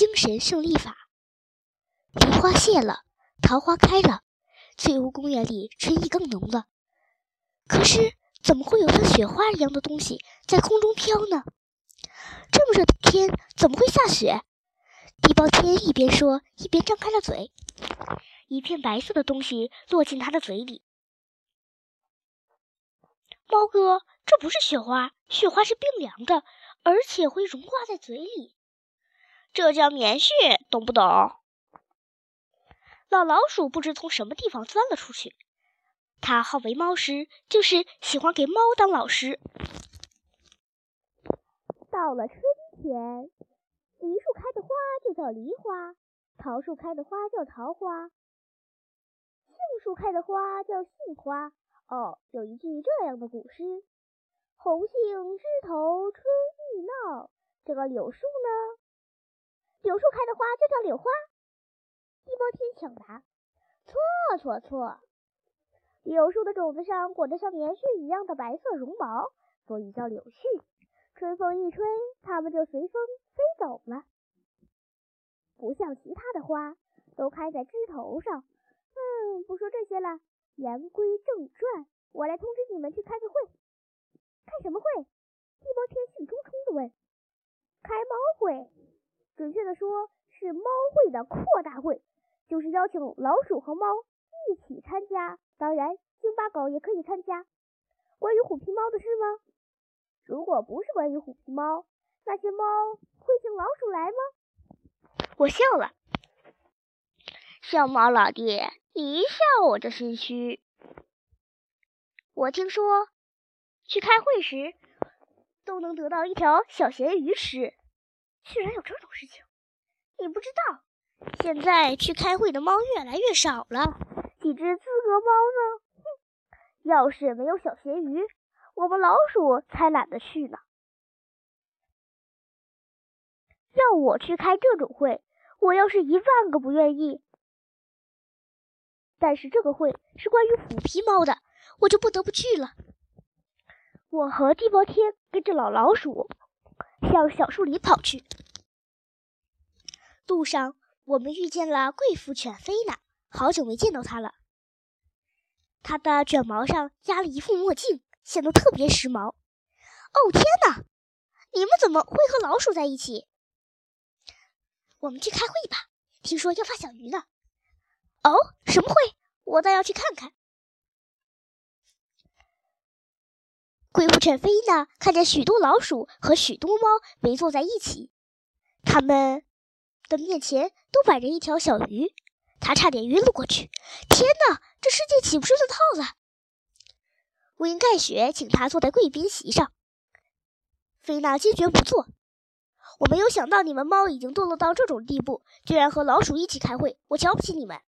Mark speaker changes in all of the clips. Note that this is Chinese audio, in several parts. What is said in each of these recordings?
Speaker 1: 精神胜利法。梨花谢了，桃花开了，翠湖公园里春意更浓了。可是，怎么会有像雪花一样的东西在空中飘呢？这么热的天，怎么会下雪？地包天一边说，一边张开了嘴，一片白色的东西落进他的嘴里。猫哥，这不是雪花，雪花是冰凉的，而且会融化在嘴里。
Speaker 2: 这叫棉絮，懂不懂？
Speaker 1: 老老鼠不知从什么地方钻了出去。它好为猫师，就是喜欢给猫当老师。到了春天，梨树开的花就叫梨花，桃树开的花叫桃花，杏树开的花叫杏花。哦，有一句这样的古诗：“红杏枝头春意闹。”这个柳树呢？柳树开的花就叫柳花。地包天抢答：错错错！柳树的种子上裹着像棉絮一样的白色绒毛，所以叫柳絮。春风一吹，它们就随风飞走了。不像其他的花，都开在枝头上。嗯，不说这些了。言归正传，我来通知你们去开个会。开什么会？地包天兴冲冲地问。开猫会，准确的说是猫会的扩大会，就是邀请老鼠和猫一起参加，当然京巴狗也可以参加。关于虎皮猫的事吗？如果不是关于虎皮猫，那些猫会请老鼠来吗？
Speaker 2: 我笑了。小猫老弟。你一笑我就心虚。我听说去开会时都能得到一条小咸鱼吃，居然有这种事情！你不知道，现在去开会的猫越来越少了，几只资格猫呢？哼，要是没有小咸鱼，我们老鼠才懒得去呢。要我去开这种会，我要是一万个不愿意。但是这个会是关于虎皮猫的，我就不得不去了。我和地包天跟着老老鼠向小树林跑去。路上，我们遇见了贵妇犬菲娜，好久没见到它了。它的卷毛上压了一副墨镜，显得特别时髦。哦天哪！你们怎么会和老鼠在一起？我们去开会吧，听说要发小鱼呢。哦，什么会？我倒要去看看。贵妇犬菲娜看见许多老鼠和许多猫围坐在一起，他们的面前都摆着一条小鱼，她差点晕了过去。天哪，这世界岂不是乱套了？温盖雪请他坐在贵宾席上，菲娜坚决不坐。我没有想到你们猫已经堕落到这种地步，居然和老鼠一起开会，我瞧不起你们。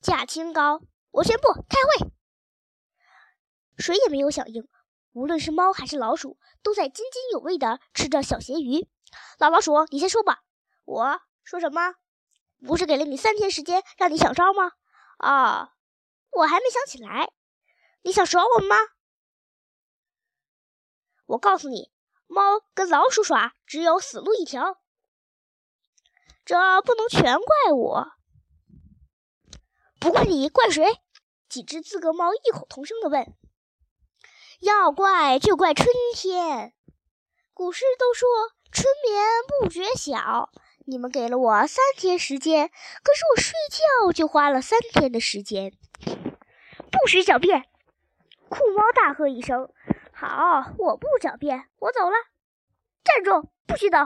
Speaker 2: 价清高，我宣布开会。谁也没有响应，无论是猫还是老鼠，都在津津有味地吃着小咸鱼。老老鼠，你先说吧。我说什么？
Speaker 1: 不是给了你三天时间让你想招吗？
Speaker 2: 啊，我还没想起来。你想耍我们吗？我告诉你，猫跟老鼠耍，只有死路一条。这不能全怪我。
Speaker 1: 不怪你，怪谁？几只资格猫异口同声地问。
Speaker 2: 要怪就怪春天。古诗都说“春眠不觉晓”，你们给了我三天时间，可是我睡觉就花了三天的时间。
Speaker 1: 不许狡辩！酷猫大喝一声：“
Speaker 2: 好，我不狡辩，我走了。”
Speaker 1: 站住！不许走！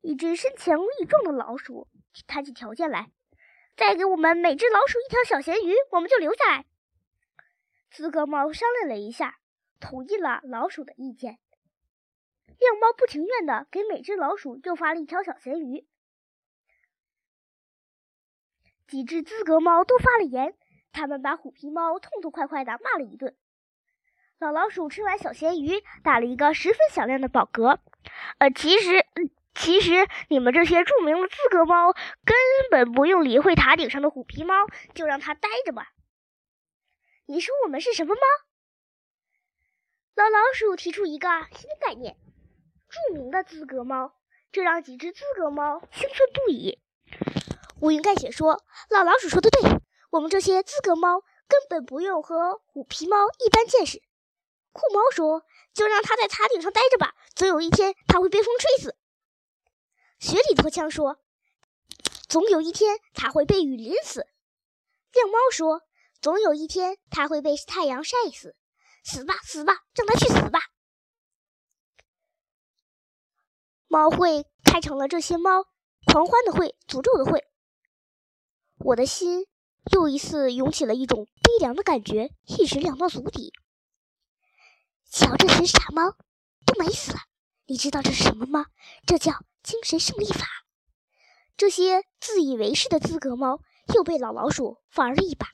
Speaker 1: 一只身强力壮的老鼠提起条件来。再给我们每只老鼠一条小咸鱼，我们就留下来。资格猫商量了一下，同意了老鼠的意见。亮猫不情愿的给每只老鼠又发了一条小咸鱼。几只资格猫都发了言，他们把虎皮猫痛痛快快的骂了一顿。老老鼠吃完小咸鱼，打了一个十分响亮的饱嗝。呃，其实。其实你们这些著名的资格猫根本不用理会塔顶上的虎皮猫，就让它待着吧。你说我们是什么猫？老老鼠提出一个新概念：著名的资格猫，
Speaker 2: 这让几只资格猫兴奋不已。乌云盖雪说：“老老鼠说的对，我们这些资格猫根本不用和虎皮猫一般见识。”酷猫说：“就让它在塔顶上待着吧，总有一天它会被风吹死。”雪里拖枪说：“总有一天它会被雨淋死。”亮猫说：“总有一天它会被太阳晒死。”死吧，死吧，让它去死吧！猫会开成了这些猫狂欢的会，诅咒的会。我的心又一次涌起了一种悲凉的感觉，一直凉到足底。瞧，这群傻猫都美死了！你知道这是什么吗？这叫精神胜利法。这些自以为是的资格猫又被老老鼠玩了一把。